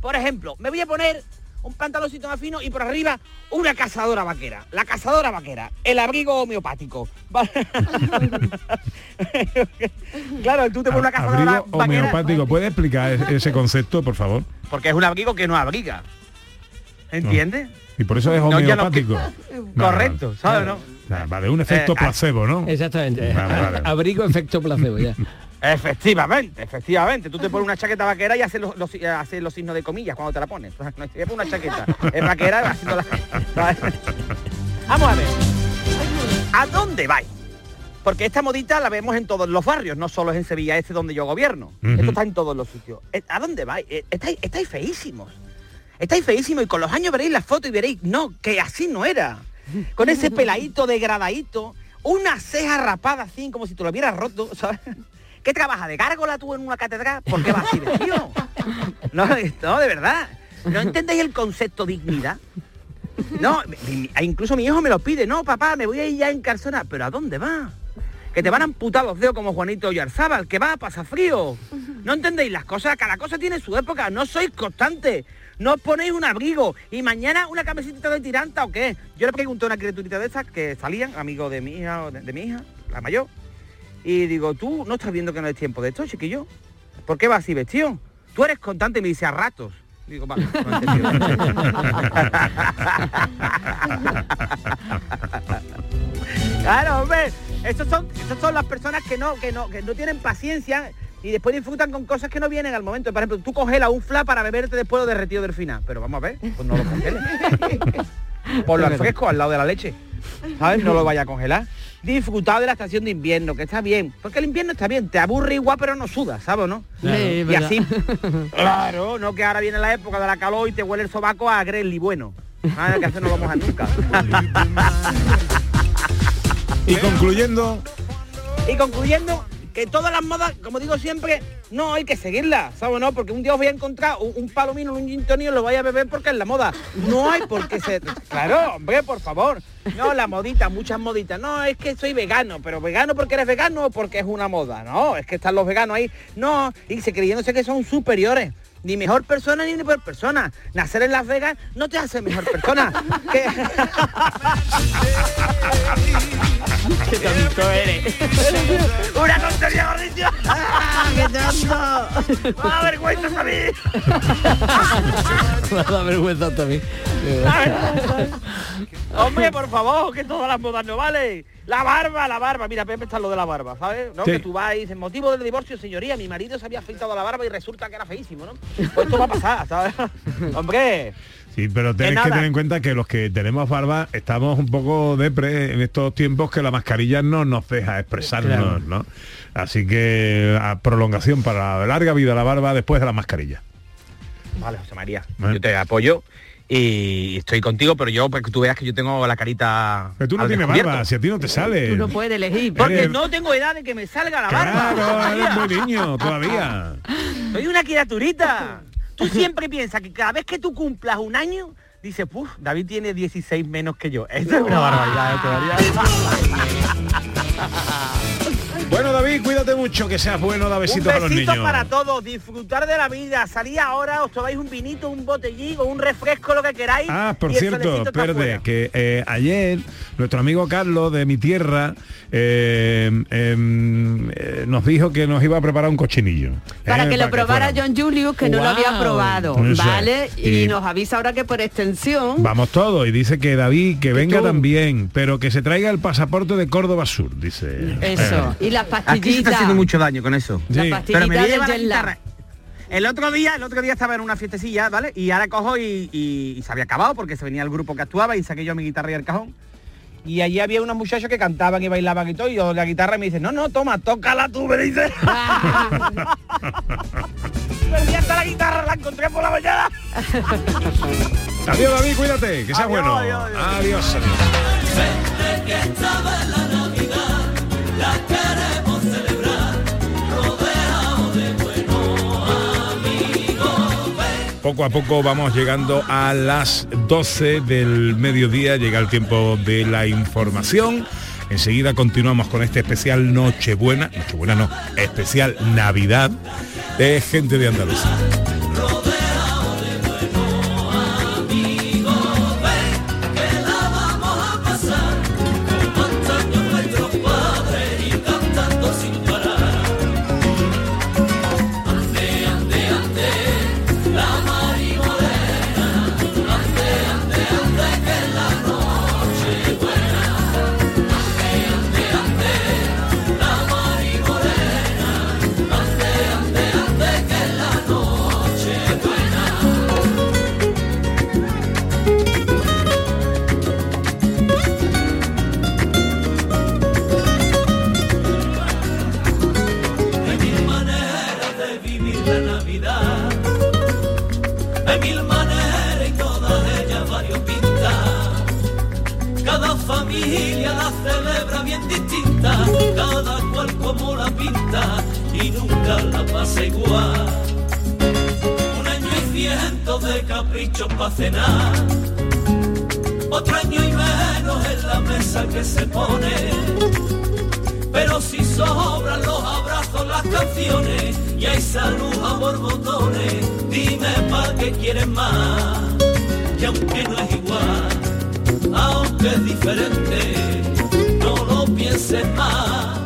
T: Por ejemplo, me voy a poner un pantaloncito más fino y por arriba una cazadora vaquera. La cazadora vaquera, el abrigo homeopático. claro, tú te pones una cazadora
A: Abrigo
T: vaquera
A: homeopático. ¿Puede explicar e- ese concepto, por favor?
T: porque es un abrigo que no abriga. ¿Entiendes?
A: Y por eso es
T: No, ya no-
A: homeopático.
T: Correcto, ¿sabes, no?
A: Vale, un efecto
T: Eh,
A: placebo, ¿no?
S: Exactamente.
A: Vale, vale.
S: Abrigo efecto placebo ya.
T: Efectivamente, efectivamente. Tú te pones una chaqueta vaquera y haces los, los- haces los signos de comillas cuando te la pones. No es una chaqueta, es vaquera haciendo la... Vamos a ver. ¿A dónde vais? Porque esta modita la vemos en todos los barrios, no solo es en Sevilla Este donde yo gobierno. Esto está en todos los sitios. Eh, ¿A dónde vais? Eh, Estáis, estáis feísimos. Estáis feísimos y con los años veréis la foto y veréis, no, que así no era. Con ese peladito degradadito, una ceja rapada así, como si te lo hubieras roto, ¿sabes? ¿Qué trabaja de gárgola tú en una catedral? ¿Por qué vas así vestido? No, no, de verdad. ¿No entendéis el concepto dignidad? No, incluso mi hijo me lo pide. No, papá, me voy a ir ya en. ¿Pero a dónde va? Que te van a amputar los dedos como Juanito Yarzábal, que va a pasar frío. No entendéis las cosas, cada cosa tiene su época, no sois constantes. No os ponéis un abrigo y mañana una camiseta de tiranta o qué. Yo le pregunté a una criaturita de esas que salían, amigo de mi hija de, de mi hija, la mayor. Y digo, ¿tú no estás viendo que no es tiempo de esto, chiquillo? ¿Por qué vas así vestido? Tú eres constante me dice a ratos. Digo, va, no. Claro, hombre, estos son, estos son las personas que no, que no, que no tienen paciencia y después disfrutan con cosas que no vienen al momento. Por ejemplo, tú congelas un fla para beberte después lo derretido del final. Pero vamos a ver, pues no lo congeles. Ponlo al fresco, al lado de la leche. ¿Sabes? No lo vaya a congelar. Disfrutad de la estación de invierno, que está bien. Porque el invierno está bien, te aburre igual, pero no sudas, ¿sabes o no?
V: Claro. Sí,
T: y así. Claro, no que ahora viene la época de la calor y te huele el sobaco a Grelly bueno. Ah, que eso no vamos a nunca.
A: Y concluyendo,
T: Y concluyendo, que todas las modas, como digo siempre, no hay que seguirlas, ¿sabes? No, porque un día os voy a encontrar un, un palomino, un gin tonic, lo vais a beber porque es la moda. No hay por qué ser... Claro, hombre, por favor. No, la modita, muchas moditas. No, es que soy vegano, pero vegano porque eres vegano o porque es una moda. No, es que están los veganos ahí. No, y se creyéndose que son superiores. ni mejor persona ni peor persona. Nacer en Las Vegas no te hace mejor persona.
U: Qué tonto eres.
T: ¡Una tontería, Mauricio!
U: ¡Qué tonto!
T: ¡Me da vergüenza a mí!
S: Me da vergüenza también.
T: Hombre, por favor, que todas las modas no vale. La barba, la barba. Mira, Pepe está lo de la barba, ¿sabes? ¿No?
A: Sí.
T: Que tú vas y dices, motivo del divorcio, señoría, mi marido se había afeitado la barba y resulta que era feísimo, ¿no? Pues esto va a pasar, ¿sabes? Hombre,
A: Sí, pero tenéis que tener en cuenta que los que tenemos barba estamos un poco depre en estos tiempos que la mascarilla no nos deja expresarnos,
S: Claro.
A: ¿no? Así que a prolongación para la larga vida la barba después de la mascarilla.
T: Vale, José María, yo te apoyo y estoy contigo, pero yo, para que tú veas que yo tengo la carita
A: Pero tú no tienes barba, si a ti no te sale.
B: Tú no puedes elegir.
T: Porque
A: Eres-
T: no tengo edad de que me salga la barba.
A: Claro, eres muy niño todavía.
T: Soy una criaturita. Tú siempre piensas que cada vez que tú cumplas un año, dices, puf, David tiene 16 menos que yo. Esto es una barbaridad, ¿eh,
A: Bueno, David, cuídate mucho, que seas bueno, da
T: Un
A: besitos a los
T: besito
A: niños.
T: para todos, disfrutar de la vida, salir ahora, os tomáis un vinito, un botellín o un refresco, lo que queráis.
A: Ah, por cierto, perde, que eh, ayer nuestro amigo Carlos de mi tierra eh, em, eh, nos dijo que nos iba a preparar un cochinillo.
B: Para
A: eh,
B: que lo probara. John Julius, que no lo había probado,
A: Eso.
B: ¿vale? Y,
A: Y-
B: nos avisa ahora que por extensión...
A: Vamos todos y dice que David que venga
B: tú.
A: también, pero que se traiga el pasaporte de Córdoba Sur, dice.
B: Eso,
A: Eh.
B: y las
T: Aquí se está haciendo mucho daño con eso.
A: Sí.
B: Las
T: Pero me
B: pastillitas
T: voy a
B: del
T: llevar la. El otro día, el otro día estaba en una fiestecilla, ¿vale? Y ahora cojo y, y- y se había acabado porque se venía el grupo que actuaba y saqué yo mi guitarra y el cajón. Y allí había unos muchachos que cantaban y bailaban y todo, y yo la guitarra me dice, no, no, toma, tócala tú, me dice. Pero ya está la guitarra, la encontré por la mañana.
A: Adiós David, cuídate, que sea
T: Adiós,
A: bueno.
T: adiós,
A: adiós. adiós. Poco a poco vamos llegando a las 12 del mediodía, llega el tiempo de la información. Enseguida continuamos con este especial Nochebuena, Nochebuena no, especial Navidad de gente de Andalucía.
F: Que se pone. Pero si sobran los abrazos, las canciones y hay salud a borbotones, dime pa' qué quieres más. Y aunque no es igual, aunque es diferente, no lo pienses más.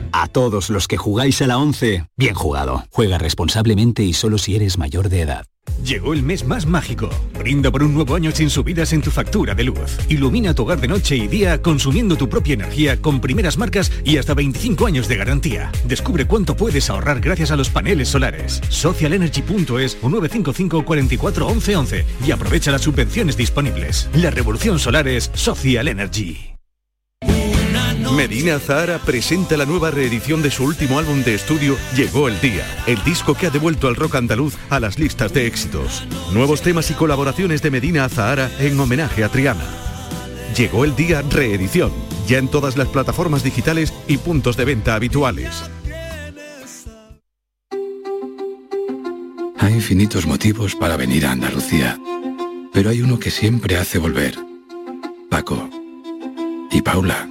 W: A todos los que jugáis a la 11, bien jugado. Juega responsablemente y solo si eres mayor de edad.
J: Llegó el mes más mágico. Brinda por un nuevo año sin subidas en tu factura de luz. Ilumina tu hogar de noche y día consumiendo tu propia energía con primeras marcas y hasta 25 años de garantía. Descubre cuánto puedes ahorrar gracias a los paneles solares. Socialenergy.es o 955 44 11 11 y aprovecha las subvenciones disponibles. La revolución solar es Social Energy.
X: Medina Zahara presenta la nueva reedición de su último álbum de estudio Llegó el Día, el disco que ha devuelto al rock andaluz a las listas de éxitos. Nuevos temas y colaboraciones de Medina Zahara en homenaje a Triana. Llegó el Día reedición, ya en todas las plataformas digitales y puntos de venta habituales.
Q: Hay infinitos motivos para venir a Andalucía, pero hay uno que siempre hace volver. Paco y Paula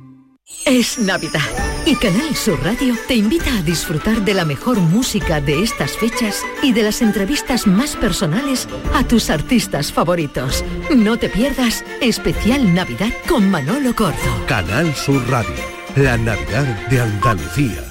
I: Es Navidad y Canal Sur Radio te invita a disfrutar de la mejor música de estas fechas y de las entrevistas más personales a tus artistas favoritos. No te pierdas especial Navidad con Manolo Corzo.
Y: Canal Sur Radio, la Navidad de Andalucía.